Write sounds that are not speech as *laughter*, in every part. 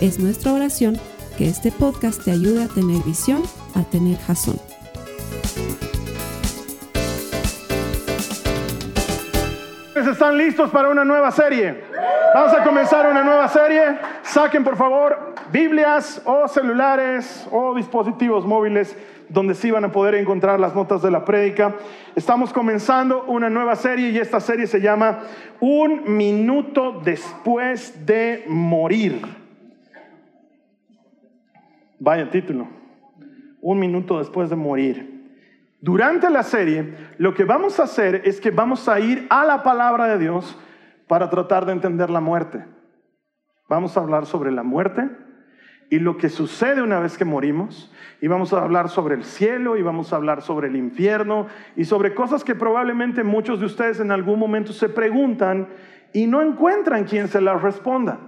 Es nuestra oración que este podcast te ayude a tener visión, a tener jazón. ¿Están listos para una nueva serie? Vamos a comenzar una nueva serie. Saquen por favor Biblias o celulares o dispositivos móviles donde sí van a poder encontrar las notas de la prédica. Estamos comenzando una nueva serie y esta serie se llama Un minuto después de morir. Vaya título. Un minuto después de morir. Durante la serie, lo que vamos a hacer es que vamos a ir a la palabra de Dios para tratar de entender la muerte. Vamos a hablar sobre la muerte y lo que sucede una vez que morimos. Y vamos a hablar sobre el cielo y vamos a hablar sobre el infierno y sobre cosas que probablemente muchos de ustedes en algún momento se preguntan y no encuentran quien se las responda.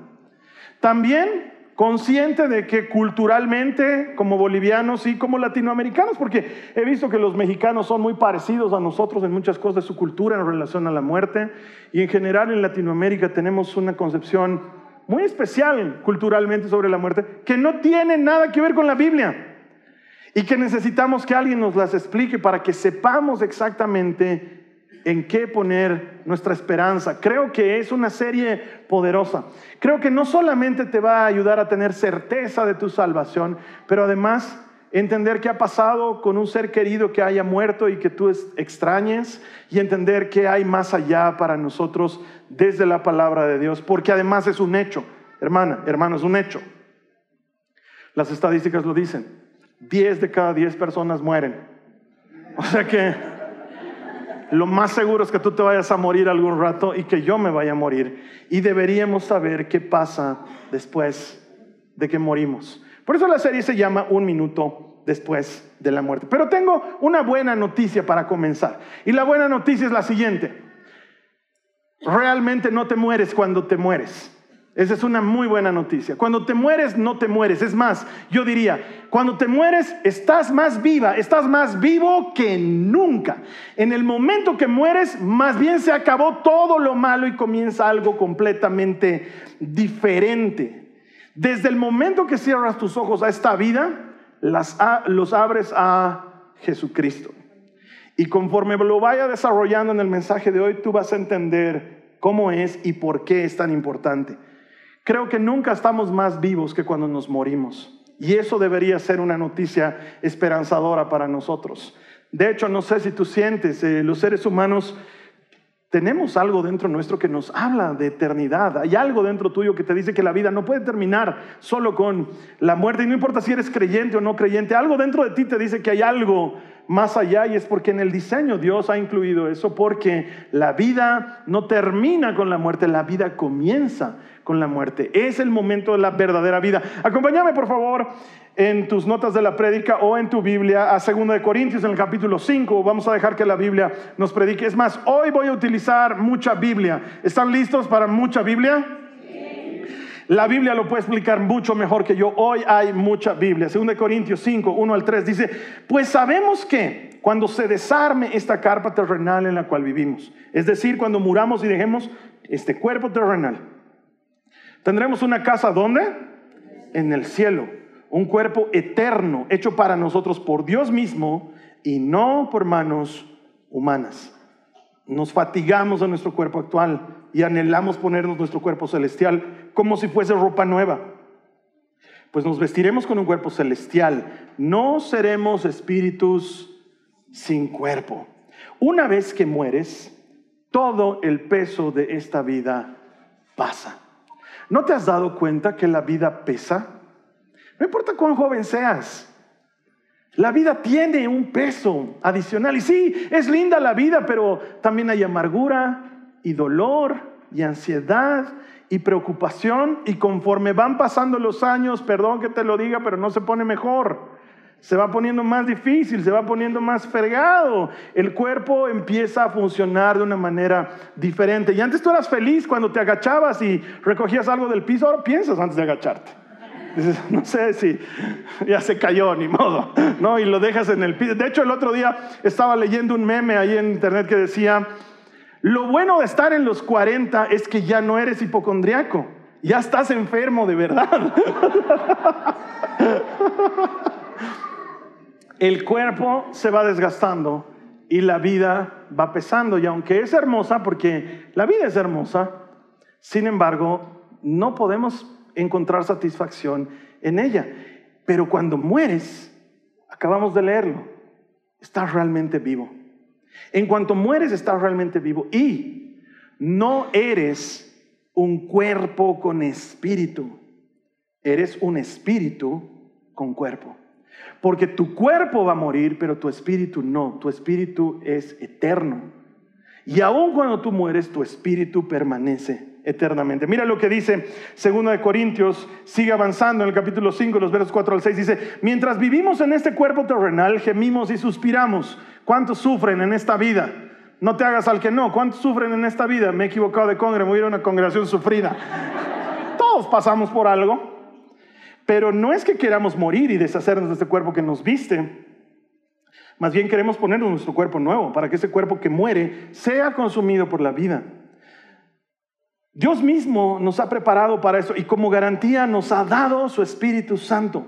También consciente de que culturalmente, como bolivianos y como latinoamericanos, porque he visto que los mexicanos son muy parecidos a nosotros en muchas cosas de su cultura en relación a la muerte, y en general en Latinoamérica tenemos una concepción muy especial culturalmente sobre la muerte, que no tiene nada que ver con la Biblia, y que necesitamos que alguien nos las explique para que sepamos exactamente en qué poner nuestra esperanza. Creo que es una serie poderosa. Creo que no solamente te va a ayudar a tener certeza de tu salvación, pero además entender qué ha pasado con un ser querido que haya muerto y que tú extrañes y entender qué hay más allá para nosotros desde la palabra de Dios, porque además es un hecho, hermana, hermano, es un hecho. Las estadísticas lo dicen, 10 de cada 10 personas mueren. O sea que lo más seguro es que tú te vayas a morir algún rato y que yo me vaya a morir. Y deberíamos saber qué pasa después de que morimos. Por eso la serie se llama Un minuto después de la muerte. Pero tengo una buena noticia para comenzar. Y la buena noticia es la siguiente. Realmente no te mueres cuando te mueres. Esa es una muy buena noticia. Cuando te mueres, no te mueres. Es más, yo diría, cuando te mueres, estás más viva, estás más vivo que nunca. En el momento que mueres, más bien se acabó todo lo malo y comienza algo completamente diferente. Desde el momento que cierras tus ojos a esta vida, los abres a Jesucristo. Y conforme lo vaya desarrollando en el mensaje de hoy, tú vas a entender cómo es y por qué es tan importante. Creo que nunca estamos más vivos que cuando nos morimos. Y eso debería ser una noticia esperanzadora para nosotros. De hecho, no sé si tú sientes, eh, los seres humanos tenemos algo dentro nuestro que nos habla de eternidad. Hay algo dentro tuyo que te dice que la vida no puede terminar solo con la muerte. Y no importa si eres creyente o no creyente, algo dentro de ti te dice que hay algo más allá y es porque en el diseño Dios ha incluido eso, porque la vida no termina con la muerte, la vida comienza con la muerte. Es el momento de la verdadera vida. Acompáñame por favor en tus notas de la prédica o en tu Biblia a 2 de Corintios en el capítulo 5. Vamos a dejar que la Biblia nos predique. Es más, hoy voy a utilizar mucha Biblia. ¿Están listos para mucha Biblia? La Biblia lo puede explicar mucho mejor que yo. Hoy hay mucha Biblia. 2 Corintios 5, 1 al 3 dice, pues sabemos que cuando se desarme esta carpa terrenal en la cual vivimos, es decir, cuando muramos y dejemos este cuerpo terrenal, tendremos una casa ¿dónde? En el cielo, un cuerpo eterno hecho para nosotros por Dios mismo y no por manos humanas. Nos fatigamos de nuestro cuerpo actual y anhelamos ponernos nuestro cuerpo celestial como si fuese ropa nueva. Pues nos vestiremos con un cuerpo celestial, no seremos espíritus sin cuerpo. Una vez que mueres, todo el peso de esta vida pasa. ¿No te has dado cuenta que la vida pesa? No importa cuán joven seas, la vida tiene un peso adicional. Y sí, es linda la vida, pero también hay amargura y dolor y ansiedad y preocupación y conforme van pasando los años, perdón que te lo diga, pero no se pone mejor. Se va poniendo más difícil, se va poniendo más fregado. El cuerpo empieza a funcionar de una manera diferente. Y antes tú eras feliz cuando te agachabas y recogías algo del piso, ahora piensas antes de agacharte. Dices, *laughs* no sé si *laughs* ya se cayó, ni modo, *laughs* ¿no? Y lo dejas en el piso. De hecho, el otro día estaba leyendo un meme ahí en internet que decía, lo bueno de estar en los 40 es que ya no eres hipocondriaco, ya estás enfermo de verdad. El cuerpo se va desgastando y la vida va pesando. Y aunque es hermosa, porque la vida es hermosa, sin embargo, no podemos encontrar satisfacción en ella. Pero cuando mueres, acabamos de leerlo, estás realmente vivo. En cuanto mueres, estás realmente vivo. Y no eres un cuerpo con espíritu, eres un espíritu con cuerpo. Porque tu cuerpo va a morir, pero tu espíritu no. Tu espíritu es eterno. Y aun cuando tú mueres, tu espíritu permanece eternamente. Mira lo que dice 2 de Corintios, sigue avanzando en el capítulo 5, los versos 4 al 6, dice, mientras vivimos en este cuerpo terrenal, gemimos y suspiramos. ¿Cuántos sufren en esta vida? No te hagas al que no. ¿Cuántos sufren en esta vida? Me he equivocado de congre, me voy a una congregación sufrida. Todos pasamos por algo. Pero no es que queramos morir y deshacernos de este cuerpo que nos viste. Más bien queremos ponernos nuestro cuerpo nuevo para que ese cuerpo que muere sea consumido por la vida. Dios mismo nos ha preparado para eso y como garantía nos ha dado su Espíritu Santo.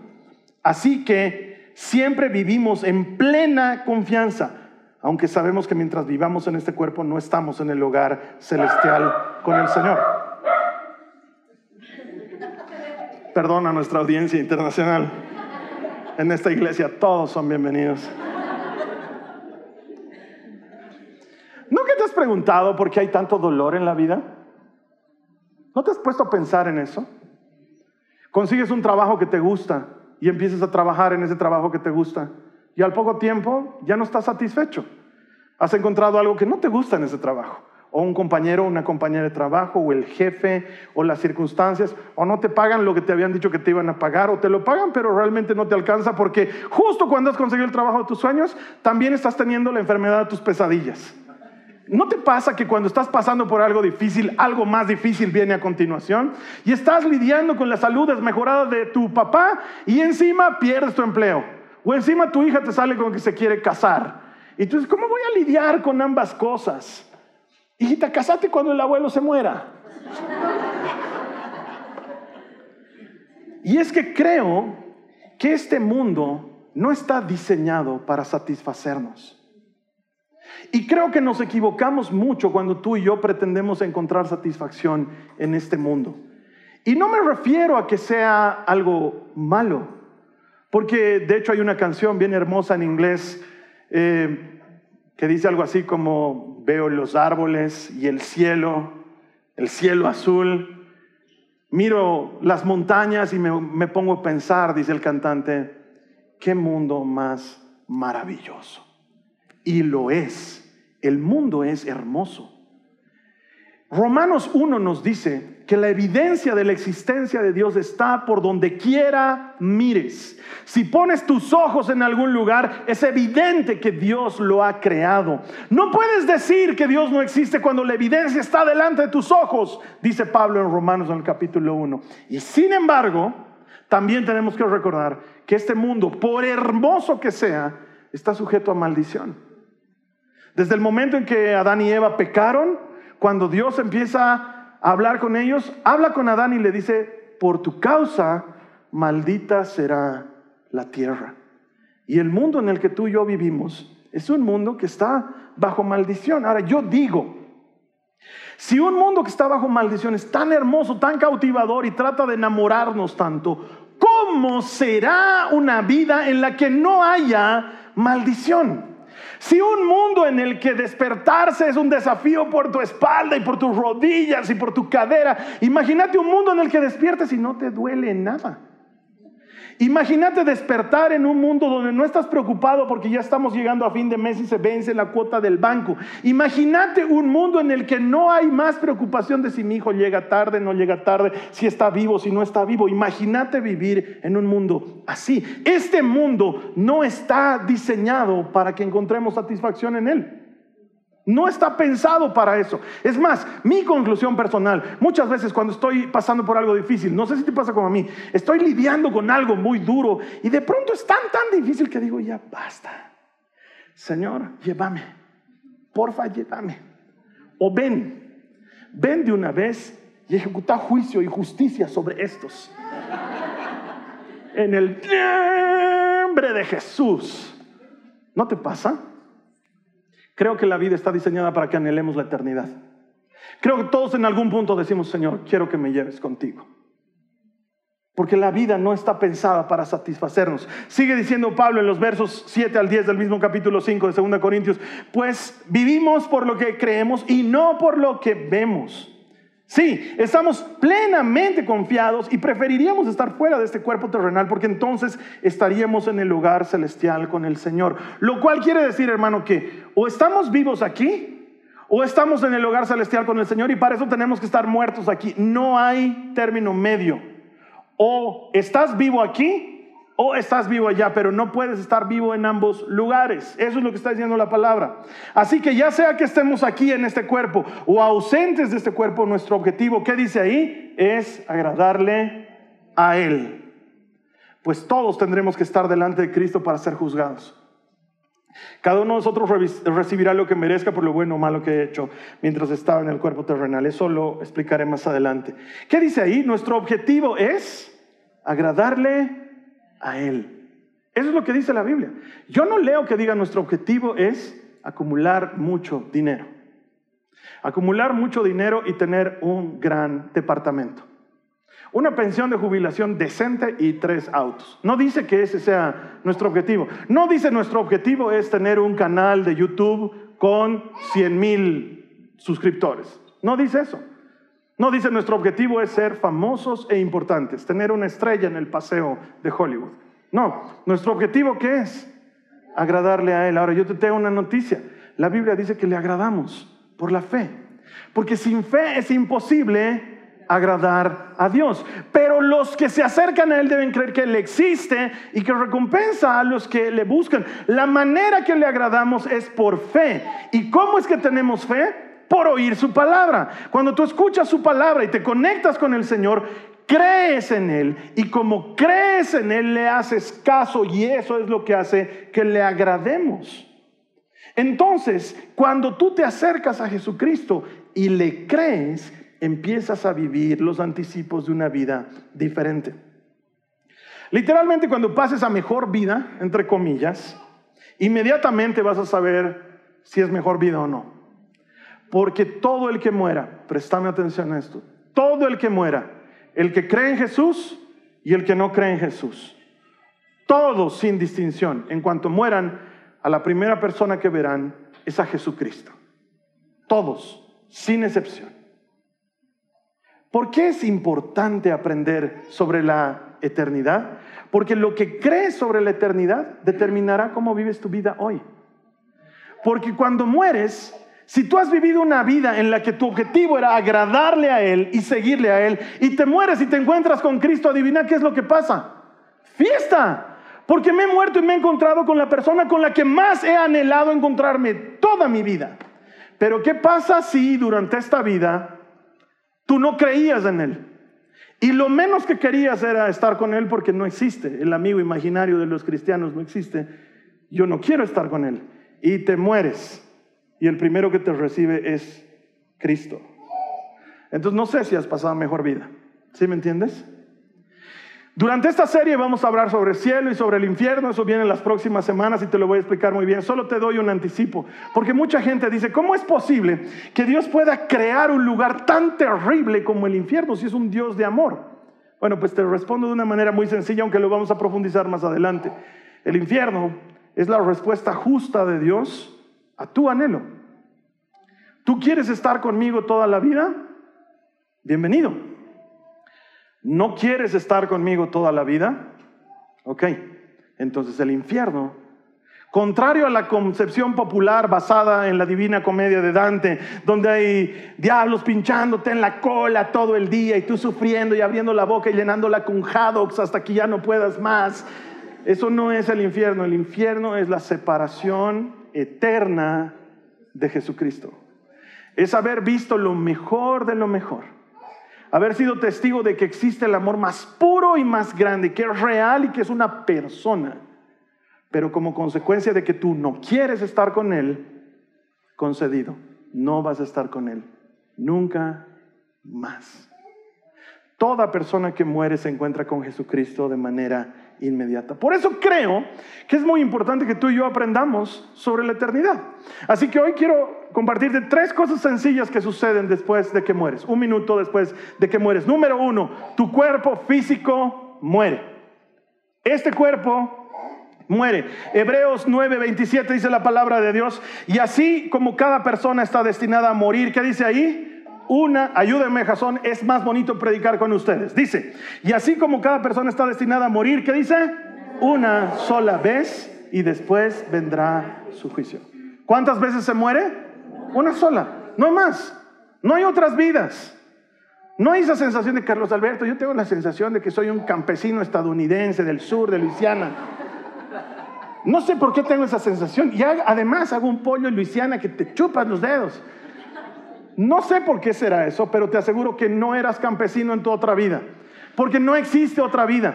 Así que siempre vivimos en plena confianza, aunque sabemos que mientras vivamos en este cuerpo no estamos en el hogar celestial con el Señor. Perdona a nuestra audiencia internacional. En esta iglesia todos son bienvenidos. ¿No que te has preguntado por qué hay tanto dolor en la vida? ¿No te has puesto a pensar en eso? Consigues un trabajo que te gusta y empiezas a trabajar en ese trabajo que te gusta y al poco tiempo ya no estás satisfecho. Has encontrado algo que no te gusta en ese trabajo. O un compañero, una compañera de trabajo, o el jefe, o las circunstancias, o no te pagan lo que te habían dicho que te iban a pagar, o te lo pagan, pero realmente no te alcanza porque justo cuando has conseguido el trabajo de tus sueños, también estás teniendo la enfermedad de tus pesadillas. ¿No te pasa que cuando estás pasando por algo difícil, algo más difícil viene a continuación? Y estás lidiando con la salud desmejorada de tu papá y encima pierdes tu empleo. O encima tu hija te sale con que se quiere casar. Y tú ¿cómo voy a lidiar con ambas cosas? Hijita, casate cuando el abuelo se muera. y es que creo que este mundo no está diseñado para satisfacernos. Y creo que nos equivocamos mucho cuando tú y yo pretendemos encontrar satisfacción en este mundo. Y no me refiero a que sea algo malo, porque de hecho hay una canción bien hermosa en inglés eh, que dice algo así como, veo los árboles y el cielo, el cielo azul, miro las montañas y me, pongo a pensar, dice el cantante, qué mundo más maravilloso. Y lo es. El mundo es hermoso. Romanos 1 nos dice que la evidencia de la existencia de Dios está por donde quiera mires. Si pones tus ojos en algún lugar, es evidente que Dios lo ha creado. No puedes decir que Dios no existe cuando la evidencia está delante de tus ojos, dice Pablo en Romanos en el capítulo 1. Y sin embargo, también tenemos que recordar que este mundo, por hermoso que sea, está sujeto a maldición. Desde el momento en que Adán y Eva pecaron, cuando Dios empieza a hablar con ellos, habla con Adán y le dice, por tu causa, maldita será la tierra. Y el mundo en el que tú y yo vivimos es un mundo que está bajo maldición. Ahora yo digo, si un mundo que está bajo maldición es tan hermoso, tan cautivador y trata de enamorarnos tanto, ¿cómo será una vida en la que no haya maldición? Si un mundo en el que despertarse es un desafío por tu espalda y por tus rodillas y por tu cadera, imagínate un mundo en el que despiertes y no te duele nada. Imagínate despertar en un mundo donde no estás preocupado porque ya estamos llegando a fin de mes y se vence la cuota del banco. Imagínate un mundo en el que no hay más preocupación de si mi hijo llega tarde, no llega tarde, si está vivo, si no está vivo. Imagínate vivir en un mundo así. Este mundo no está diseñado para que encontremos satisfacción en él. No está pensado para eso. Es más, mi conclusión personal, muchas veces cuando estoy pasando por algo difícil, no sé si te pasa como a mí, estoy lidiando con algo muy duro y de pronto es tan, tan difícil que digo, ya basta. Señor, llévame. Porfa, llévame. O ven, ven de una vez y ejecuta juicio y justicia sobre estos. en el nombre de Jesús. ¿No te pasa? Creo que la vida está diseñada para que anhelemos la eternidad. Creo que todos en algún punto decimos, Señor, quiero que me lleves contigo. Porque la vida no está pensada para satisfacernos. Sigue diciendo Pablo en los versos 7 al 10 del mismo capítulo 5 de 2 Corintios, pues vivimos por lo que creemos y no por lo que vemos. Sí, estamos plenamente confiados y preferiríamos estar fuera de este cuerpo terrenal porque entonces estaríamos en el lugar celestial con el Señor. Lo cual quiere decir, hermano, que o estamos vivos aquí o estamos en el lugar celestial con el Señor y para eso tenemos que estar muertos aquí. No hay término medio. O estás vivo aquí o estás vivo allá, pero no puedes estar vivo en ambos lugares. Eso es lo que está diciendo la palabra. Así que ya sea que estemos aquí en este cuerpo o ausentes de este cuerpo, nuestro objetivo, ¿qué dice ahí? Es agradarle a Él. Pues todos tendremos que estar delante de Cristo para ser juzgados. Cada uno de nosotros recibirá lo que merezca por lo bueno o malo que he hecho mientras estaba en el cuerpo terrenal. Eso lo explicaré más adelante. ¿Qué dice ahí? Nuestro objetivo es agradarle a Él. Eso es lo que dice la Biblia. Yo no leo que diga nuestro objetivo es acumular mucho dinero. Acumular mucho dinero y tener un gran departamento. Una pensión de jubilación decente y tres autos. No dice que ese sea nuestro objetivo. No dice nuestro objetivo es tener un canal de YouTube con 100 mil suscriptores. No dice eso. No dice nuestro objetivo es ser famosos e importantes, tener una estrella en el paseo de Hollywood. No, nuestro objetivo ¿qué es? Agradarle a Él. Ahora yo te tengo una noticia. La Biblia dice que le agradamos por la fe. Porque sin fe es imposible agradar a Dios. Pero los que se acercan a Él deben creer que Él existe y que recompensa a los que le buscan. La manera que le agradamos es por fe. ¿Y cómo es que tenemos fe? Por oír su palabra. Cuando tú escuchas su palabra y te conectas con el Señor, crees en Él y como crees en Él le haces caso y eso es lo que hace que le agrademos. Entonces, cuando tú te acercas a Jesucristo y le crees, empiezas a vivir los anticipos de una vida diferente. Literalmente cuando pases a mejor vida, entre comillas, inmediatamente vas a saber si es mejor vida o no. Porque todo el que muera, prestame atención a esto, todo el que muera, el que cree en Jesús y el que no cree en Jesús, todos sin distinción, en cuanto mueran, a la primera persona que verán es a Jesucristo. Todos, sin excepción. ¿Por qué es importante aprender sobre la eternidad? Porque lo que crees sobre la eternidad determinará cómo vives tu vida hoy. Porque cuando mueres, si tú has vivido una vida en la que tu objetivo era agradarle a Él y seguirle a Él, y te mueres y te encuentras con Cristo, adivina qué es lo que pasa. Fiesta. Porque me he muerto y me he encontrado con la persona con la que más he anhelado encontrarme toda mi vida. Pero ¿qué pasa si durante esta vida tú no creías en Él? Y lo menos que querías era estar con Él porque no existe. El amigo imaginario de los cristianos no existe. Yo no quiero estar con Él. Y te mueres y el primero que te recibe es Cristo. Entonces no sé si has pasado mejor vida. ¿Sí me entiendes? Durante esta serie vamos a hablar sobre el cielo y sobre el infierno, eso viene en las próximas semanas y te lo voy a explicar muy bien. Solo te doy un anticipo, porque mucha gente dice, ¿cómo es posible que Dios pueda crear un lugar tan terrible como el infierno si es un Dios de amor? Bueno, pues te respondo de una manera muy sencilla, aunque lo vamos a profundizar más adelante. El infierno es la respuesta justa de Dios a tu anhelo. ¿Tú quieres estar conmigo toda la vida? Bienvenido. ¿No quieres estar conmigo toda la vida? Ok, entonces el infierno, contrario a la concepción popular basada en la divina comedia de Dante, donde hay diablos pinchándote en la cola todo el día y tú sufriendo y abriendo la boca y llenándola con haddocks hasta que ya no puedas más. Eso no es el infierno, el infierno es la separación eterna de Jesucristo. Es haber visto lo mejor de lo mejor haber sido testigo de que existe el amor más puro y más grande, que es real y que es una persona. Pero como consecuencia de que tú no quieres estar con Él, concedido, no vas a estar con Él. Nunca más. Toda persona que muere se encuentra con Jesucristo de manera inmediata. Por eso creo que es muy importante que tú y yo aprendamos sobre la eternidad. Así que hoy quiero compartirte tres cosas sencillas que suceden después de que mueres, un minuto después de que mueres. Número uno, tu cuerpo físico muere. Este cuerpo muere. Hebreos 9:27 dice la palabra de Dios, y así como cada persona está destinada a morir, ¿qué dice ahí? Una, ayúdenme Jasón, es más bonito predicar con ustedes. Dice, y así como cada persona está destinada a morir, ¿qué dice? Una sola vez y después vendrá su juicio. ¿Cuántas veces se muere? Una sola, no más, no hay otras vidas. No hay esa sensación de Carlos Alberto, yo tengo la sensación de que soy un campesino estadounidense del sur de Luisiana. No sé por qué tengo esa sensación. Y además hago un pollo en Luisiana que te chupas los dedos. No sé por qué será eso, pero te aseguro que no eras campesino en tu otra vida, porque no existe otra vida.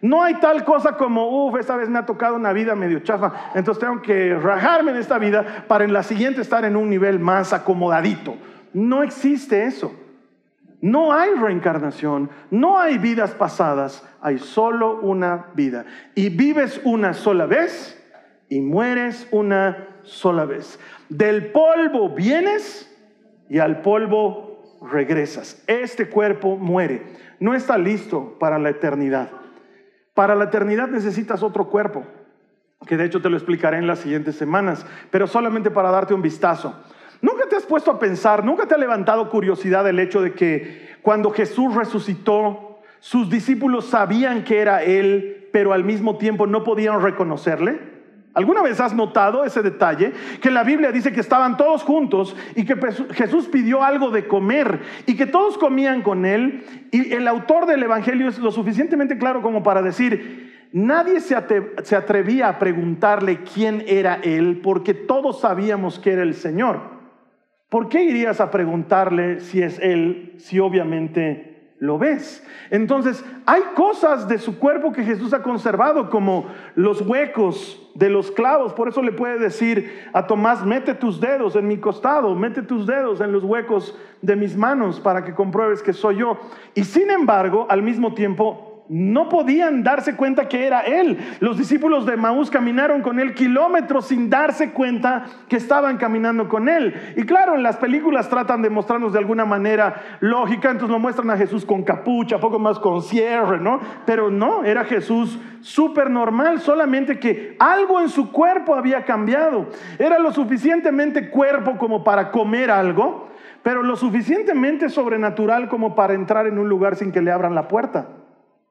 No hay tal cosa como, uff, esta vez me ha tocado una vida medio chafa, entonces tengo que rajarme en esta vida para en la siguiente estar en un nivel más acomodadito. No existe eso. No hay reencarnación, no hay vidas pasadas, hay solo una vida. Y vives una sola vez y mueres una sola vez. Del polvo vienes y al polvo regresas. Este cuerpo muere, no está listo para la eternidad. Para la eternidad necesitas otro cuerpo, que de hecho te lo explicaré en las siguientes semanas, pero solamente para darte un vistazo. ¿Nunca te has puesto a pensar, nunca te ha levantado curiosidad el hecho de que cuando Jesús resucitó, sus discípulos sabían que era Él, pero al mismo tiempo no podían reconocerle? ¿Alguna vez has notado ese detalle? Que la Biblia dice que estaban todos juntos y que Jesús pidió algo de comer y que todos comían con él. Y el autor del Evangelio es lo suficientemente claro como para decir, nadie se atrevía a preguntarle quién era él porque todos sabíamos que era el Señor. ¿Por qué irías a preguntarle si es él si obviamente lo ves. Entonces, hay cosas de su cuerpo que Jesús ha conservado, como los huecos de los clavos. Por eso le puede decir a Tomás, mete tus dedos en mi costado, mete tus dedos en los huecos de mis manos para que compruebes que soy yo. Y sin embargo, al mismo tiempo, no podían darse cuenta que era Él. Los discípulos de Maús caminaron con Él kilómetros sin darse cuenta que estaban caminando con Él. Y claro, en las películas tratan de mostrarnos de alguna manera lógica, entonces lo muestran a Jesús con capucha, poco más con cierre, ¿no? Pero no, era Jesús súper normal, solamente que algo en su cuerpo había cambiado. Era lo suficientemente cuerpo como para comer algo, pero lo suficientemente sobrenatural como para entrar en un lugar sin que le abran la puerta.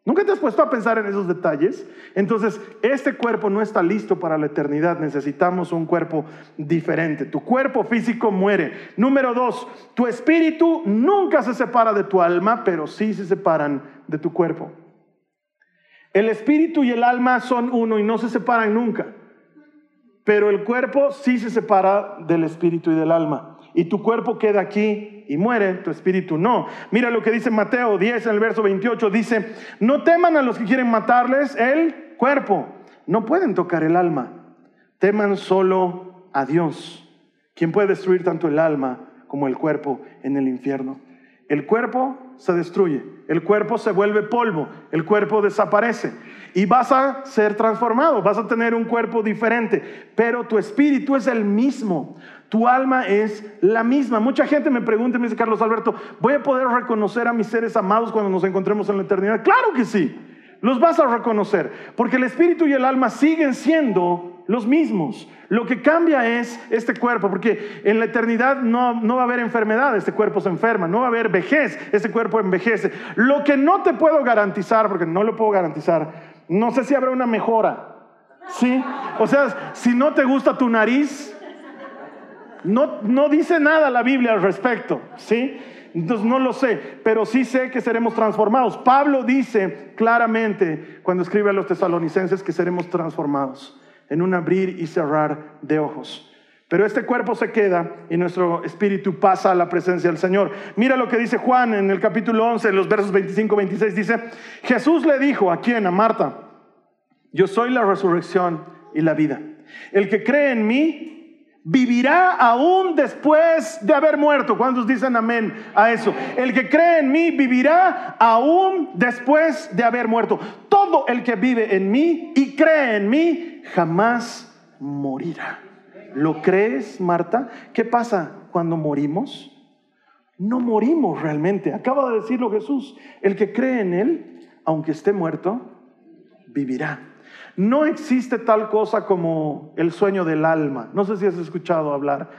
¿Nunca te has puesto a pensar en esos detalles? Entonces, este cuerpo no está listo para la eternidad. Necesitamos un cuerpo diferente. Tu cuerpo físico muere. Número dos, tu espíritu nunca se separa de tu alma, pero sí se separan de tu cuerpo. El espíritu y el alma son uno y no se separan nunca. Pero el cuerpo sí se separa del espíritu y del alma. Y tu cuerpo queda aquí y muere, tu espíritu no. Mira lo que dice Mateo 10 en el verso 28. Dice, no teman a los que quieren matarles el cuerpo. No pueden tocar el alma. Teman solo a Dios, quien puede destruir tanto el alma como el cuerpo en el infierno. El cuerpo se destruye, el cuerpo se vuelve polvo, el cuerpo desaparece y vas a ser transformado, vas a tener un cuerpo diferente, pero tu espíritu es el mismo, tu alma es la misma. Mucha gente me pregunta, me dice Carlos Alberto, ¿voy a poder reconocer a mis seres amados cuando nos encontremos en la eternidad? Claro que sí, los vas a reconocer, porque el espíritu y el alma siguen siendo los mismos. Lo que cambia es este cuerpo, porque en la eternidad no, no, va a haber enfermedad, este cuerpo se enferma, no va a haber vejez, este cuerpo envejece. Lo que no te puedo garantizar, porque no lo puedo garantizar, No sé si habrá una mejora. ¿Sí? O sea, si no te gusta tu nariz, no, no dice nada la Biblia al respecto. ¿Sí? Entonces no lo sé, pero sí sé que seremos transformados. Pablo dice claramente cuando escribe a los tesalonicenses que seremos transformados en un abrir y cerrar de ojos. Pero este cuerpo se queda y nuestro espíritu pasa a la presencia del Señor. Mira lo que dice Juan en el capítulo 11, en los versos 25-26. Dice, Jesús le dijo a quién, a Marta, yo soy la resurrección y la vida. El que cree en mí vivirá aún después de haber muerto. ¿Cuántos dicen amén a eso? El que cree en mí vivirá aún después de haber muerto. Todo el que vive en mí y cree en mí jamás morirá. ¿Lo crees, Marta? ¿Qué pasa cuando morimos? No morimos realmente. Acaba de decirlo Jesús. El que cree en Él, aunque esté muerto, vivirá. No existe tal cosa como el sueño del alma. No sé si has escuchado hablar.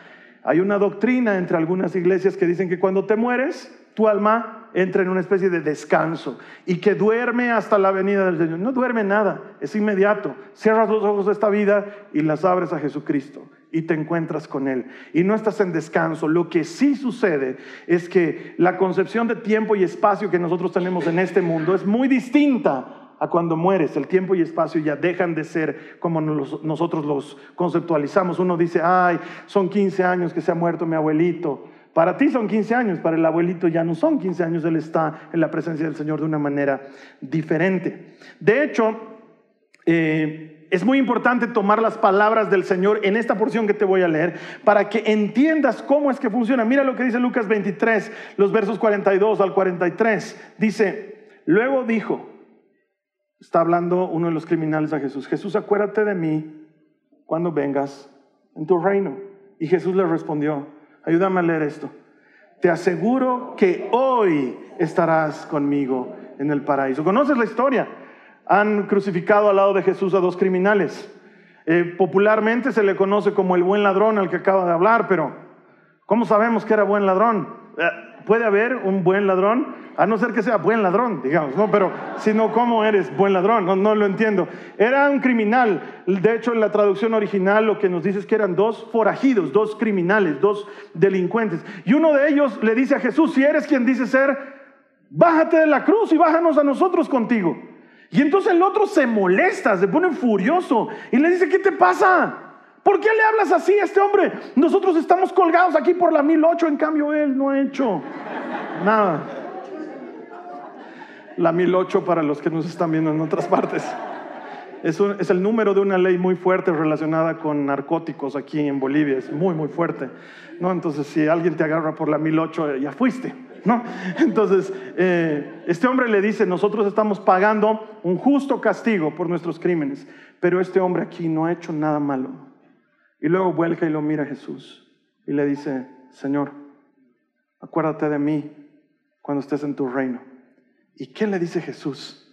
Hay una doctrina entre algunas iglesias que dicen que cuando te mueres, tu alma entra en una especie de descanso y que duerme hasta la venida del Señor. No duerme nada, es inmediato. Cierras los ojos de esta vida y las abres a Jesucristo y te encuentras con Él. Y no estás en descanso. Lo que sí sucede es que la concepción de tiempo y espacio que nosotros tenemos en este mundo es muy distinta a cuando mueres. El tiempo y espacio ya dejan de ser como nosotros los conceptualizamos. Uno dice, ay, son 15 años que se ha muerto mi abuelito. Para ti son 15 años, para el abuelito ya no son 15 años, él está en la presencia del Señor de una manera diferente. De hecho, eh, es muy importante tomar las palabras del Señor en esta porción que te voy a leer para que entiendas cómo es que funciona. Mira lo que dice Lucas 23, los versos 42 al 43. Dice, luego dijo, Está hablando uno de los criminales a Jesús. Jesús, acuérdate de mí cuando vengas en tu reino. Y Jesús le respondió, ayúdame a leer esto. Te aseguro que hoy estarás conmigo en el paraíso. ¿Conoces la historia? Han crucificado al lado de Jesús a dos criminales. Eh, popularmente se le conoce como el buen ladrón al que acaba de hablar, pero ¿cómo sabemos que era buen ladrón? Eh, puede haber un buen ladrón, a no ser que sea buen ladrón, digamos, ¿no? Pero si no, ¿cómo eres buen ladrón? No, no lo entiendo. Era un criminal. De hecho, en la traducción original lo que nos dice es que eran dos forajidos, dos criminales, dos delincuentes. Y uno de ellos le dice a Jesús, si eres quien dice ser, bájate de la cruz y bájanos a nosotros contigo. Y entonces el otro se molesta, se pone furioso y le dice, ¿qué te pasa? ¿Por qué le hablas así a este hombre? Nosotros estamos colgados aquí por la 1008, en cambio él no ha hecho nada. La 1008 para los que nos están viendo en otras partes. Es, el número de una ley muy fuerte relacionada con narcóticos aquí en Bolivia, es muy, muy fuerte. ¿no? Entonces, si alguien te agarra por la 1008, ya fuiste. ¿no? Entonces, eh, este hombre le dice, nosotros estamos pagando un justo castigo por nuestros crímenes, pero este hombre aquí no ha hecho nada malo. Y luego vuelca y lo mira a Jesús y le dice, Señor, acuérdate de mí cuando estés en tu reino. ¿Y qué le dice Jesús?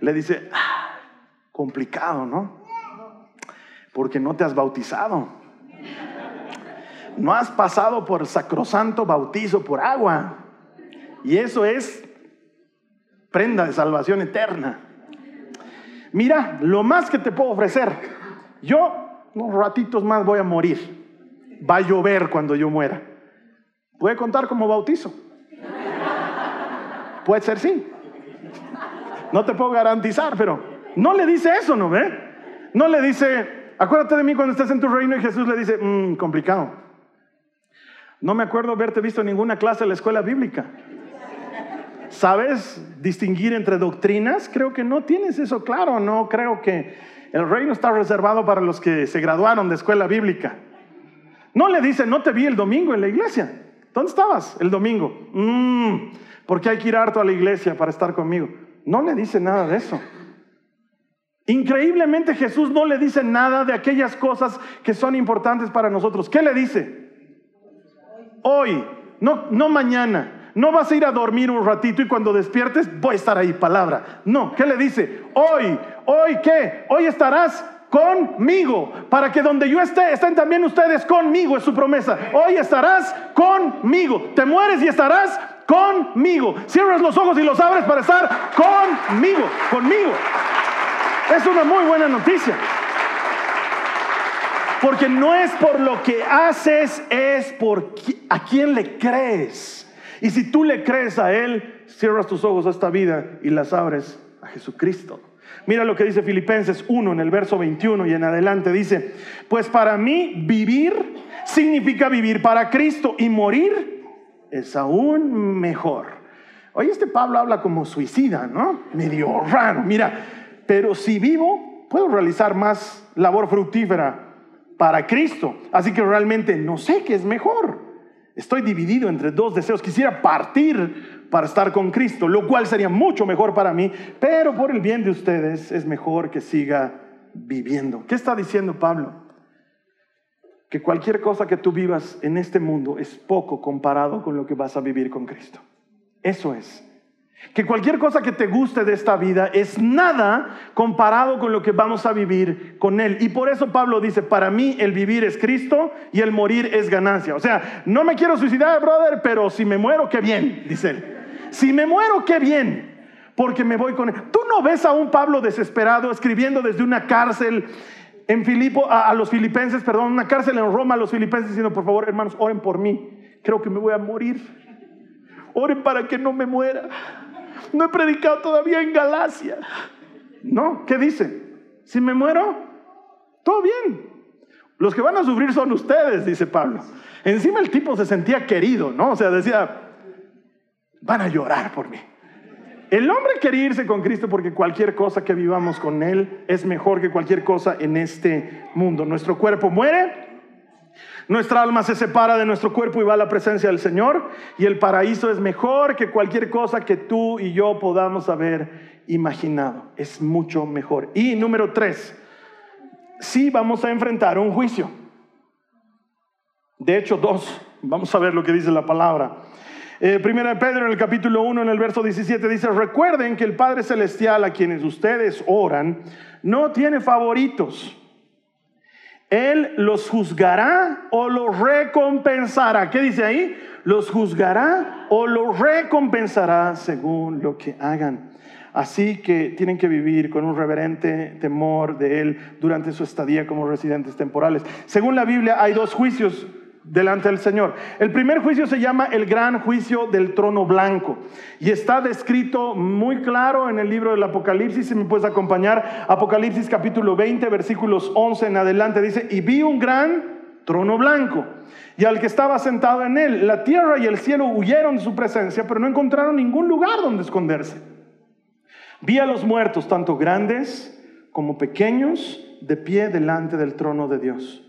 Le dice, ah, complicado, ¿no? Porque no te has bautizado. No has pasado por el sacrosanto bautizo por agua. Y eso es prenda de salvación eterna. Mira, lo más que te puedo ofrecer. Yo unos ratitos más voy a morir. Va a llover cuando yo muera. ¿Puede contar como bautizo? Puede ser sí. No te puedo garantizar, pero no le dice eso, ¿no ve? No le dice, acuérdate de mí cuando estés en tu reino y Jesús le dice, mmm, complicado. No me acuerdo haberte visto en ninguna clase en la escuela bíblica. ¿Sabes distinguir entre doctrinas? Creo que no tienes eso claro, no creo que el reino está reservado para los que se graduaron de escuela bíblica. No le dice, no te vi el domingo en la iglesia. ¿Dónde estabas el domingo? Mm, porque hay que ir harto a la iglesia para estar conmigo. No le dice nada de eso. Increíblemente Jesús no le dice nada de aquellas cosas que son importantes para nosotros. ¿Qué le dice? Hoy, no, no mañana. No vas a ir a dormir un ratito y cuando despiertes voy a estar ahí, palabra. No, ¿qué le dice? Hoy, hoy qué? Hoy estarás conmigo, para que donde yo esté, estén también ustedes conmigo, es su promesa. Hoy estarás conmigo. Te mueres y estarás conmigo. Cierras los ojos y los abres para estar conmigo, conmigo. Es una muy buena noticia. Porque no es por lo que haces, es por a quién le crees. Y si tú le crees a Él, cierras tus ojos a esta vida y las abres a Jesucristo. Mira lo que dice Filipenses 1 en el verso 21 y en adelante. Dice, pues para mí vivir significa vivir para Cristo y morir es aún mejor. Oye, este Pablo habla como suicida, ¿no? Medio raro. Mira, pero si vivo, puedo realizar más labor fructífera para Cristo. Así que realmente no sé qué es mejor. Estoy dividido entre dos deseos. Quisiera partir para estar con Cristo, lo cual sería mucho mejor para mí, pero por el bien de ustedes es mejor que siga viviendo. ¿Qué está diciendo Pablo? Que cualquier cosa que tú vivas en este mundo es poco comparado con lo que vas a vivir con Cristo. Eso es. Que cualquier cosa que te guste de esta vida es nada comparado con lo que vamos a vivir con Él. Y por eso Pablo dice, para mí el vivir es Cristo y el morir es ganancia. O sea, no me quiero suicidar, brother, pero si me muero, qué bien, dice él. Si me muero, qué bien, porque me voy con Él. Tú no ves a un Pablo desesperado escribiendo desde una cárcel en Filipo, a, a los filipenses, perdón, una cárcel en Roma a los filipenses diciendo, por favor, hermanos, oren por mí. Creo que me voy a morir. Oren para que no me muera. No he predicado todavía en Galacia. No, ¿qué dice? Si me muero, todo bien. Los que van a sufrir son ustedes, dice Pablo. Encima el tipo se sentía querido, ¿no? O sea, decía, van a llorar por mí. El hombre quería irse con Cristo porque cualquier cosa que vivamos con Él es mejor que cualquier cosa en este mundo. Nuestro cuerpo muere, nuestra alma se separa de nuestro cuerpo y va a la presencia del Señor. Y el paraíso es mejor que cualquier cosa que tú y yo podamos haber imaginado. Es mucho mejor. Y número tres, sí vamos a enfrentar un juicio. De hecho, dos. Vamos a ver lo que dice la palabra. Eh, primera de Pedro en el capítulo 1, en el verso 17, dice, recuerden que el Padre Celestial a quienes ustedes oran no tiene favoritos él los juzgará o los recompensará. ¿Qué dice ahí? Los juzgará o los recompensará según lo que hagan. Así que tienen que vivir con un reverente temor de Él durante su estadía como residentes temporales. Según la Biblia hay dos juicios delante del Señor. El primer juicio se llama el gran juicio del trono blanco y está descrito muy claro en el libro del Apocalipsis, si me puedes acompañar, Apocalipsis capítulo 20, versículos 11 en adelante, dice, y vi un gran trono blanco y al que estaba sentado en él, la tierra y el cielo huyeron de su presencia, pero no encontraron ningún lugar donde esconderse. Vi a los muertos, tanto grandes como pequeños, de pie delante del trono de Dios.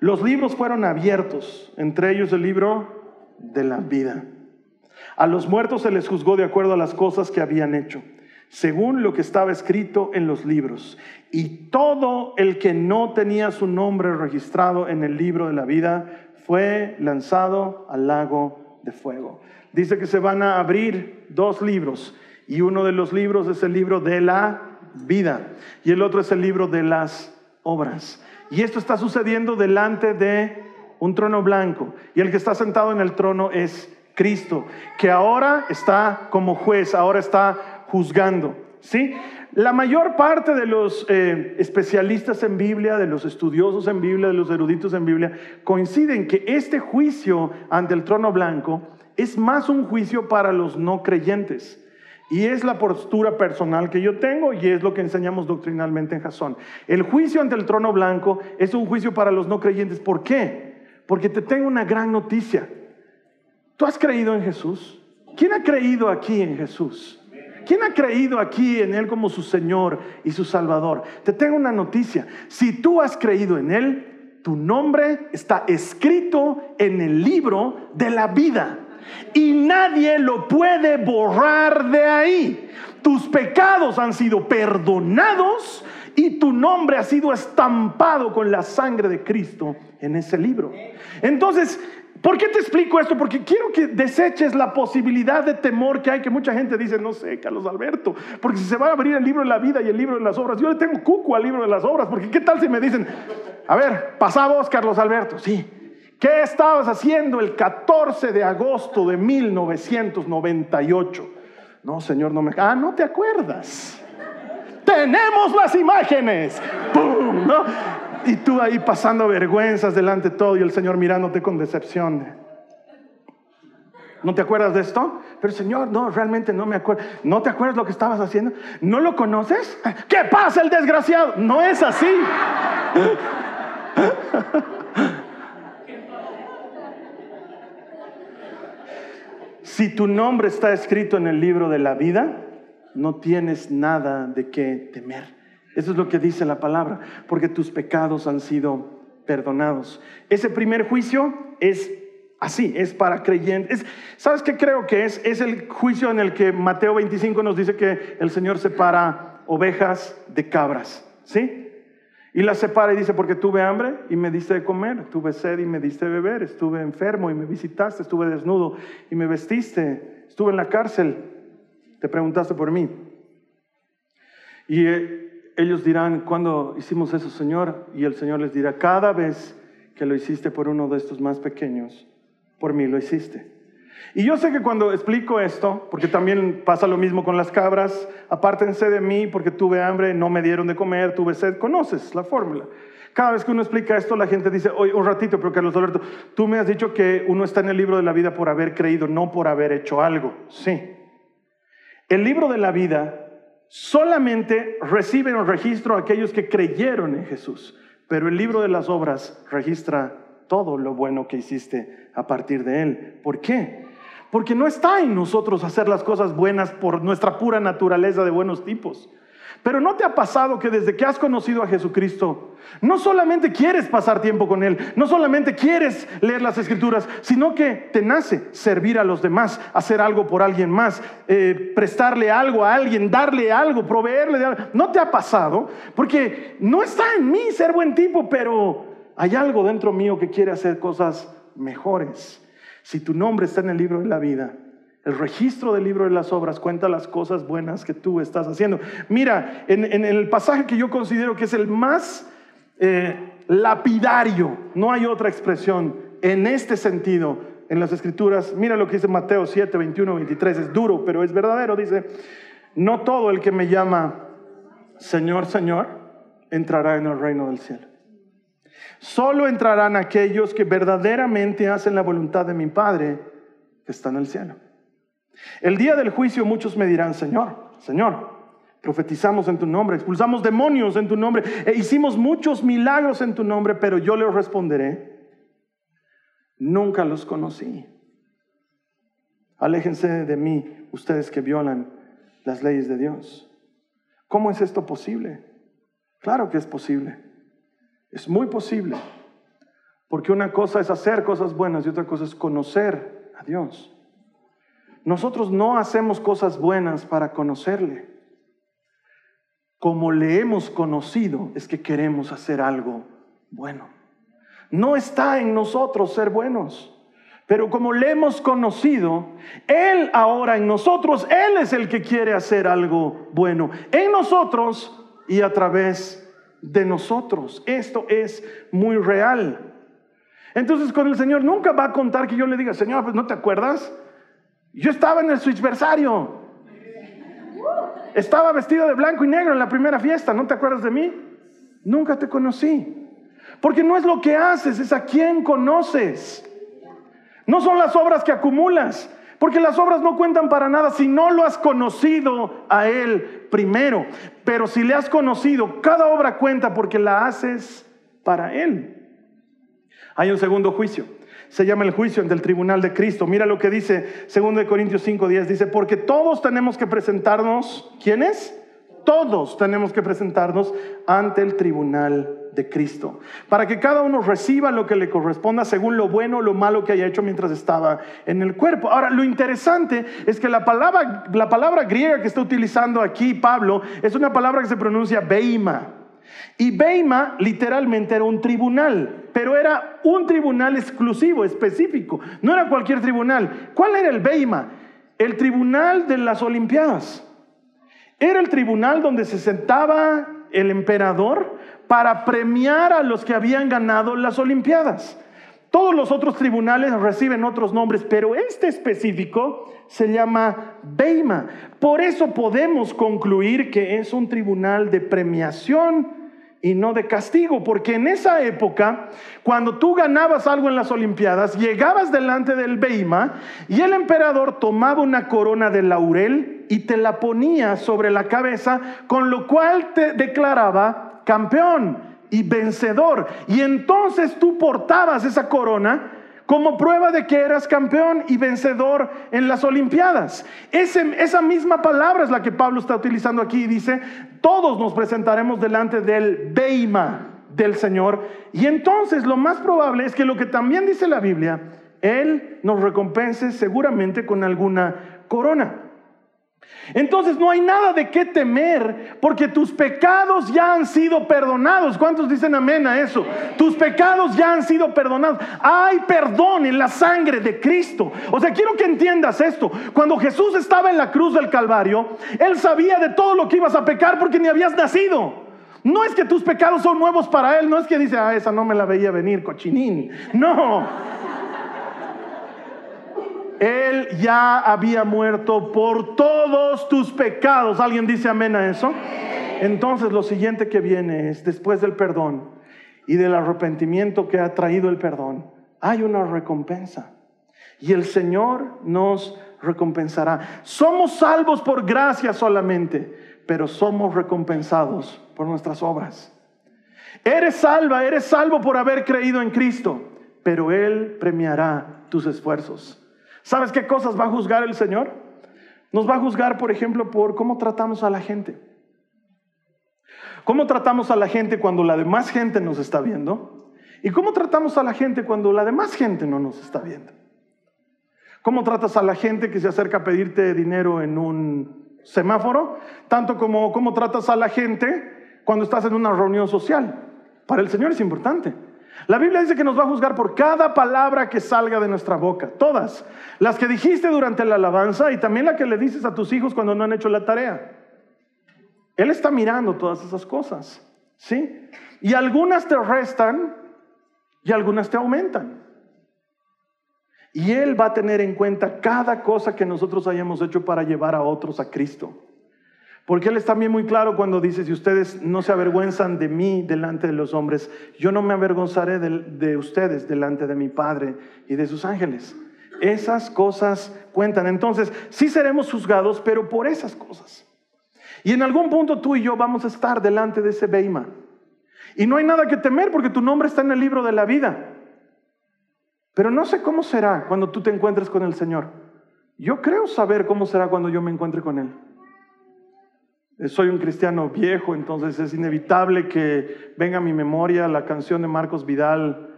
Los libros fueron abiertos, entre ellos el libro de la vida. A los muertos se les juzgó de acuerdo a las cosas que habían hecho, según lo que estaba escrito en los libros. Y todo el que no tenía su nombre registrado en el libro de la vida fue lanzado al lago de fuego. Dice que se van a abrir dos libros y uno de los libros es el libro de la vida y el otro es el libro de las obras. Y esto está sucediendo delante de un trono blanco. Y el que está sentado en el trono es Cristo, que ahora está como juez, ahora está juzgando. ¿Sí? La mayor parte de los eh, especialistas en Biblia, de los estudiosos en Biblia, de los eruditos en Biblia, coinciden que este juicio ante el trono blanco es más un juicio para los no creyentes. Y es la postura personal que yo tengo y es lo que enseñamos doctrinalmente en Jasón. El juicio ante el trono blanco es un juicio para los no creyentes. ¿Por qué? Porque te tengo una gran noticia. ¿Tú has creído en Jesús? ¿Quién ha creído aquí en Jesús? ¿Quién ha creído aquí en Él como su Señor y su Salvador? Te tengo una noticia. Si tú has creído en Él, tu nombre está escrito en el libro de la vida y nadie lo puede borrar de ahí. Tus pecados han sido perdonados y tu nombre ha sido estampado con la sangre de Cristo en ese libro. Entonces, ¿Por qué te explico esto? Porque quiero que deseches la posibilidad de temor que hay, que mucha gente dice, no sé, Carlos Alberto, porque si se va a abrir el libro de la vida y el libro de las obras, yo le tengo cuco al libro de las obras, porque ¿qué tal si me dicen, a ver, pasamos Carlos Alberto? Sí, ¿Qué estabas haciendo el 14 de agosto de 1998? No, Señor, no me... Ah, no te acuerdas. tenemos las imágenes. ¡Pum! ¿no? Y tú ahí pasando vergüenzas delante de todo y el Señor mirándote con decepción. ¿No te acuerdas de esto? Pero Señor, no, realmente no me acuerdo. ¿No te acuerdas lo que estabas haciendo? ¿No lo conoces? ¿Qué pasa el desgraciado? No es así. Si tu nombre está escrito en el libro de la vida, no tienes nada de qué temer. Eso es lo que dice la palabra, porque tus pecados han sido perdonados. Ese primer juicio es así, es para creyentes. ¿Sabes qué creo que es? Es el juicio en el que Mateo 25 nos dice que el Señor separa ovejas de cabras, ¿sí? Y las separa y dice, porque tuve hambre y me diste de comer, tuve sed y me diste de beber, estuve enfermo y me visitaste, estuve desnudo y me vestiste, estuve en la cárcel, te preguntaste por mí. Y eh, ellos dirán, ¿cuándo hicimos eso, Señor? Y el Señor les dirá, cada vez que lo hiciste por uno de estos más pequeños, por mí lo hiciste. Y yo sé que cuando explico esto, porque también pasa lo mismo con las cabras, apártense de mí porque tuve hambre, no me dieron de comer, tuve sed, conoces la fórmula. Cada vez que uno explica esto, la gente dice, oye, un ratito, pero Carlos Alberto, tú me has dicho que uno está en el libro de la vida por haber creído, no por haber hecho algo. Sí. El libro de la vida solamente recibe un registro a aquellos que creyeron en Jesús, pero el libro de las obras registra todo lo bueno que hiciste a partir de él. ¿Por qué? Porque no está en nosotros hacer las cosas buenas por nuestra pura naturaleza de buenos tipos. Pero ¿no te ha pasado que desde que has conocido a Jesucristo, no solamente quieres pasar tiempo con Él, no solamente quieres leer las escrituras, sino que te nace servir a los demás, hacer algo por alguien más, eh, prestarle algo a alguien, darle algo, proveerle de algo? ¿No te ha pasado? Porque no está en mí ser buen tipo, pero hay algo dentro mío que quiere hacer cosas mejores. Si tu nombre está en el libro de la vida, el registro del libro de las obras cuenta las cosas buenas que tú estás haciendo. Mira, en, el pasaje que yo considero que es el más eh, lapidario, no hay otra expresión en este sentido en las escrituras. Mira lo que dice Mateo 7, 21, 23. Es duro, pero es verdadero. Dice, no todo el que me llama Señor, Señor, entrará en el reino del cielo. Solo entrarán aquellos que verdaderamente hacen la voluntad de mi Padre que está en el cielo. El día del juicio muchos me dirán, Señor, Señor, profetizamos en tu nombre, expulsamos demonios en tu nombre, e hicimos muchos milagros en tu nombre, pero yo les responderé, nunca los conocí. Aléjense de mí, ustedes que violan las leyes de Dios. ¿Cómo es esto posible? Claro que es posible. Es muy posible. Porque una cosa es hacer cosas buenas y otra cosa es conocer a Dios. Nosotros no hacemos cosas buenas para conocerle. Como le hemos conocido es que queremos hacer algo bueno. No está en nosotros ser buenos. Pero como le hemos conocido, Él ahora en nosotros, Él es el que quiere hacer algo bueno. En nosotros y a través de nosotros. Esto es muy real. Entonces con el Señor nunca va a contar que yo le diga, Señor, pues no te acuerdas. Yo estaba en el switchversario. Estaba vestido de blanco y negro en la primera fiesta. ¿No te acuerdas de mí? Nunca te conocí. Porque no es lo que haces, es a quien conoces. No son las obras que acumulas. Porque las obras no cuentan para nada si no lo has conocido a Él primero. Pero si le has conocido, cada obra cuenta porque la haces para Él. Hay un segundo juicio. Se llama el juicio del tribunal de Cristo. Mira lo que dice 2 Corintios 5:10. Dice, porque todos tenemos que presentarnos, ¿quiénes? Todos tenemos que presentarnos ante el tribunal de Cristo, para que cada uno reciba lo que le corresponda según lo bueno o lo malo que haya hecho mientras estaba en el cuerpo. Ahora, lo interesante es que la palabra, la palabra griega que está utilizando aquí Pablo es una palabra que se pronuncia beima. Y beima literalmente era un tribunal, pero era un tribunal exclusivo, específico. No era cualquier tribunal. ¿Cuál era el beima? El tribunal de las Olimpiadas. Era el tribunal donde se sentaba el emperador para premiar a los que habían ganado las Olimpiadas. Todos los otros tribunales reciben otros nombres, pero este específico se llama Beima. Por eso podemos concluir que es un tribunal de premiación y no de castigo, porque en esa época, cuando tú ganabas algo en las Olimpiadas, llegabas delante del Beima y el emperador tomaba una corona de laurel y te la ponía sobre la cabeza, con lo cual te declaraba campeón y vencedor. Y entonces tú portabas esa corona como prueba de que eras campeón y vencedor en las Olimpiadas. esa misma palabra es la que Pablo está utilizando aquí y dice, todos nos presentaremos delante del Beima del Señor. Y entonces lo más probable es que lo que también dice la Biblia, Él nos recompense seguramente con alguna corona. Entonces no hay nada de qué temer porque tus pecados ya han sido perdonados. ¿Cuántos dicen amén a eso? Tus pecados ya han sido perdonados. Hay perdón en la sangre de Cristo. O sea, quiero que entiendas esto. Cuando Jesús estaba en la cruz del Calvario, Él sabía de todo lo que ibas a pecar porque ni habías nacido. No es que tus pecados son nuevos para Él, no es que dice, ah, esa no me la veía venir, cochinín. No. Él ya había muerto por todos tus pecados. ¿Alguien dice amén a eso? Entonces lo siguiente que viene es, después del perdón y del arrepentimiento que ha traído el perdón, hay una recompensa. Y el Señor nos recompensará. Somos salvos por gracia solamente, pero somos recompensados por nuestras obras. Eres salva, eres salvo por haber creído en Cristo, pero Él premiará tus esfuerzos. ¿Sabes qué cosas va a juzgar el Señor? Nos va a juzgar, por ejemplo, por cómo tratamos a la gente. ¿Cómo tratamos a la gente cuando la demás gente nos está viendo? ¿Y cómo tratamos a la gente cuando la demás gente no nos está viendo? ¿Cómo tratas a la gente que se acerca a pedirte dinero en un semáforo? Tanto como cómo tratas a la gente cuando estás en una reunión social. Para el Señor es importante. La Biblia dice que nos va a juzgar por cada palabra que salga de nuestra boca, todas. Las que dijiste durante la alabanza y también la que le dices a tus hijos cuando no han hecho la tarea. Él está mirando todas esas cosas, ¿sí? Y algunas te restan y algunas te aumentan. Y Él va a tener en cuenta cada cosa que nosotros hayamos hecho para llevar a otros a Cristo. Porque Él está bien muy claro cuando dice, si ustedes no se avergüenzan de mí delante de los hombres, yo no me avergonzaré de, ustedes delante de mi Padre y de sus ángeles. Esas cosas cuentan. Entonces, sí seremos juzgados, pero por esas cosas. Y en algún punto tú y yo vamos a estar delante de ese Beima. Y no hay nada que temer porque tu nombre está en el libro de la vida. Pero no sé cómo será cuando tú te encuentres con el Señor. Yo creo saber cómo será cuando yo me encuentre con Él. Soy un cristiano viejo, entonces es inevitable que venga a mi memoria la canción de Marcos Vidal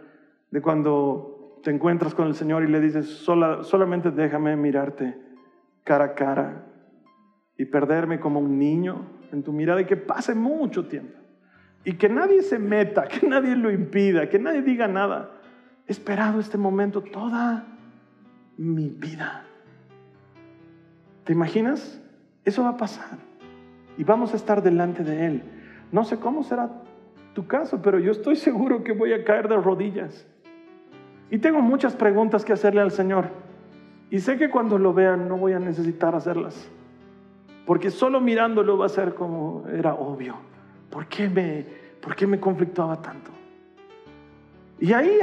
de cuando te encuentras con el Señor y le dices, solamente déjame mirarte cara a cara y perderme como un niño en tu mirada y que pase mucho tiempo. Y que nadie se meta, que nadie lo impida, que nadie diga nada. He esperado este momento toda mi vida. ¿Te imaginas? Eso va a pasar y vamos a estar delante de Él. No sé cómo será tu caso, pero yo estoy seguro que voy a caer de rodillas. Y tengo muchas preguntas que hacerle al Señor. Y sé que cuando lo vean no voy a necesitar hacerlas. Porque solo mirándolo va a ser como era obvio. ¿Por qué me, por qué me conflictuaba tanto? Y ahí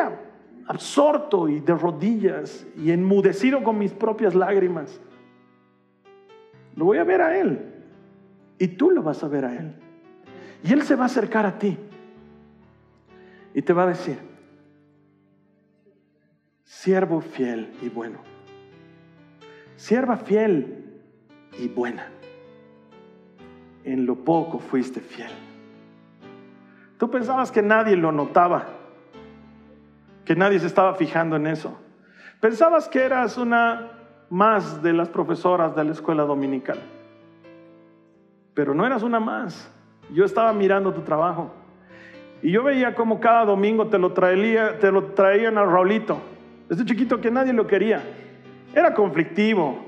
absorto y de rodillas y enmudecido con mis propias lágrimas, lo voy a ver a Él. Y tú lo vas a ver a Él. Y Él se va a acercar a ti. Y te va a decir, siervo fiel y bueno. Sierva fiel y buena. En lo poco fuiste fiel. Tú pensabas que nadie lo notaba, que nadie se estaba fijando en eso. Pensabas que eras una más de las profesoras de la escuela dominical pero no eras una más. Yo estaba mirando tu trabajo. Y yo veía como cada domingo te lo, traía, te lo traían al Raulito, este chiquito que nadie lo quería. Era conflictivo,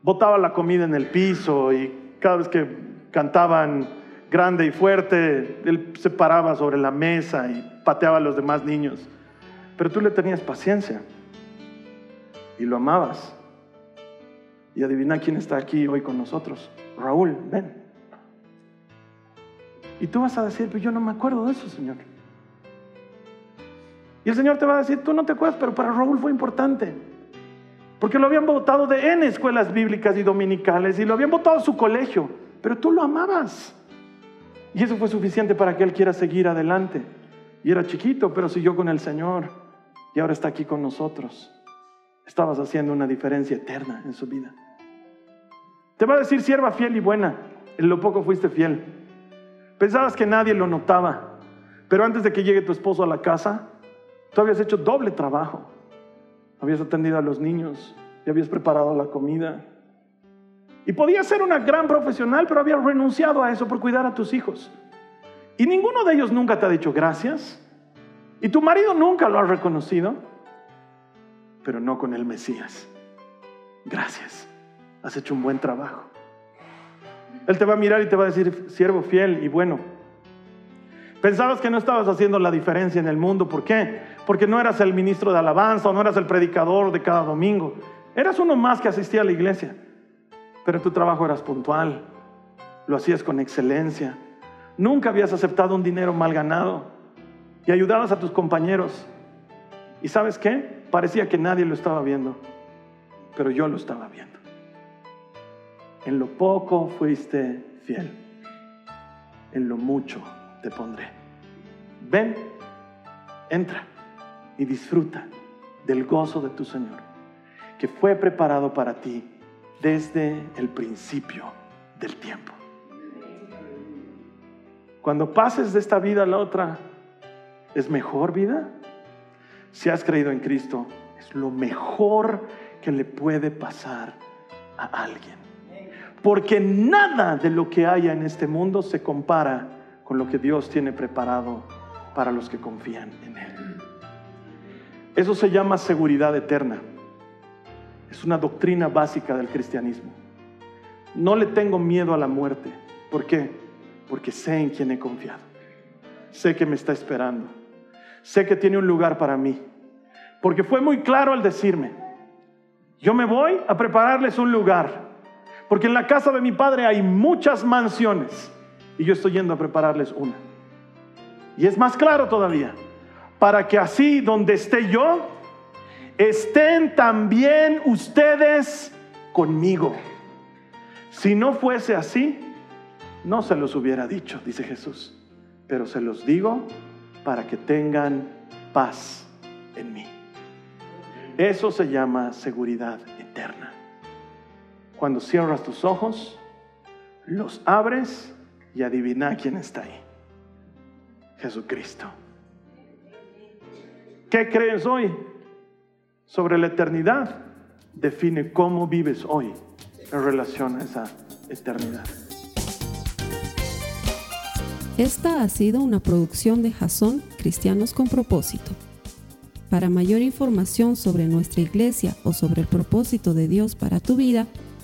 botaba la comida en el piso y cada vez que cantaban grande y fuerte, él se paraba sobre la mesa y pateaba a los demás niños. Pero tú le tenías paciencia y lo amabas. Y adivina quién está aquí hoy con nosotros. Raúl, ven. Y tú vas a decir, pues yo no me acuerdo de eso, Señor. Y el Señor te va a decir, tú no te acuerdas, pero para Raúl fue importante. Porque lo habían votado de en escuelas bíblicas y dominicales y lo habían votado a su colegio, pero tú lo amabas. Y eso fue suficiente para que él quiera seguir adelante. Y era chiquito, pero siguió con el Señor. Y ahora está aquí con nosotros. Estabas haciendo una diferencia eterna en su vida. Te va a decir, sierva fiel y buena, en lo poco fuiste fiel. Pensabas que nadie lo notaba, pero antes de que llegue tu esposo a la casa, tú habías hecho doble trabajo. Habías atendido a los niños y habías preparado la comida. Y podías ser una gran profesional, pero habías renunciado a eso por cuidar a tus hijos. Y ninguno de ellos nunca te ha dicho gracias. Y tu marido nunca lo ha reconocido, pero no con el Mesías. Gracias, has hecho un buen trabajo. Él te va a mirar y te va a decir, siervo fiel y bueno. Pensabas que no estabas haciendo la diferencia en el mundo. ¿Por qué? Porque no eras el ministro de alabanza o no eras el predicador de cada domingo. Eras uno más que asistía a la iglesia. Pero tu trabajo eras puntual. Lo hacías con excelencia. Nunca habías aceptado un dinero mal ganado. Y ayudabas a tus compañeros. ¿Y sabes qué? Parecía que nadie lo estaba viendo. Pero yo lo estaba viendo en lo poco fuiste fiel, en lo mucho te pondré. Ven, entra y disfruta del gozo de tu Señor, que fue preparado para ti desde el principio del tiempo. Cuando pases de esta vida a la otra, ¿es mejor vida? Si has creído en Cristo, es lo mejor que le puede pasar a alguien. Porque nada de lo que haya en este mundo se compara con lo que Dios tiene preparado para los que confían en Él. Eso se llama seguridad eterna. Es una doctrina básica del cristianismo. No le tengo miedo a la muerte. ¿Por qué? Porque sé en quién he confiado. Sé que me está esperando. Sé que tiene un lugar para mí. Porque fue muy claro al decirme, yo me voy a prepararles un lugar porque en la casa de mi padre hay muchas mansiones y yo estoy yendo a prepararles una. Y es más claro todavía, para que así donde esté yo, estén también ustedes conmigo. Si no fuese así, no se los hubiera dicho, dice Jesús, pero se los digo para que tengan paz en mí. Eso se llama seguridad eterna. Cuando cierras tus ojos, los abres y adivina quién está ahí. Jesucristo. ¿Qué crees hoy sobre la eternidad? Define cómo vives hoy en relación a esa eternidad. Esta ha sido una producción de Jason Cristianos con propósito. Para mayor información sobre nuestra iglesia o sobre el propósito de Dios para tu vida,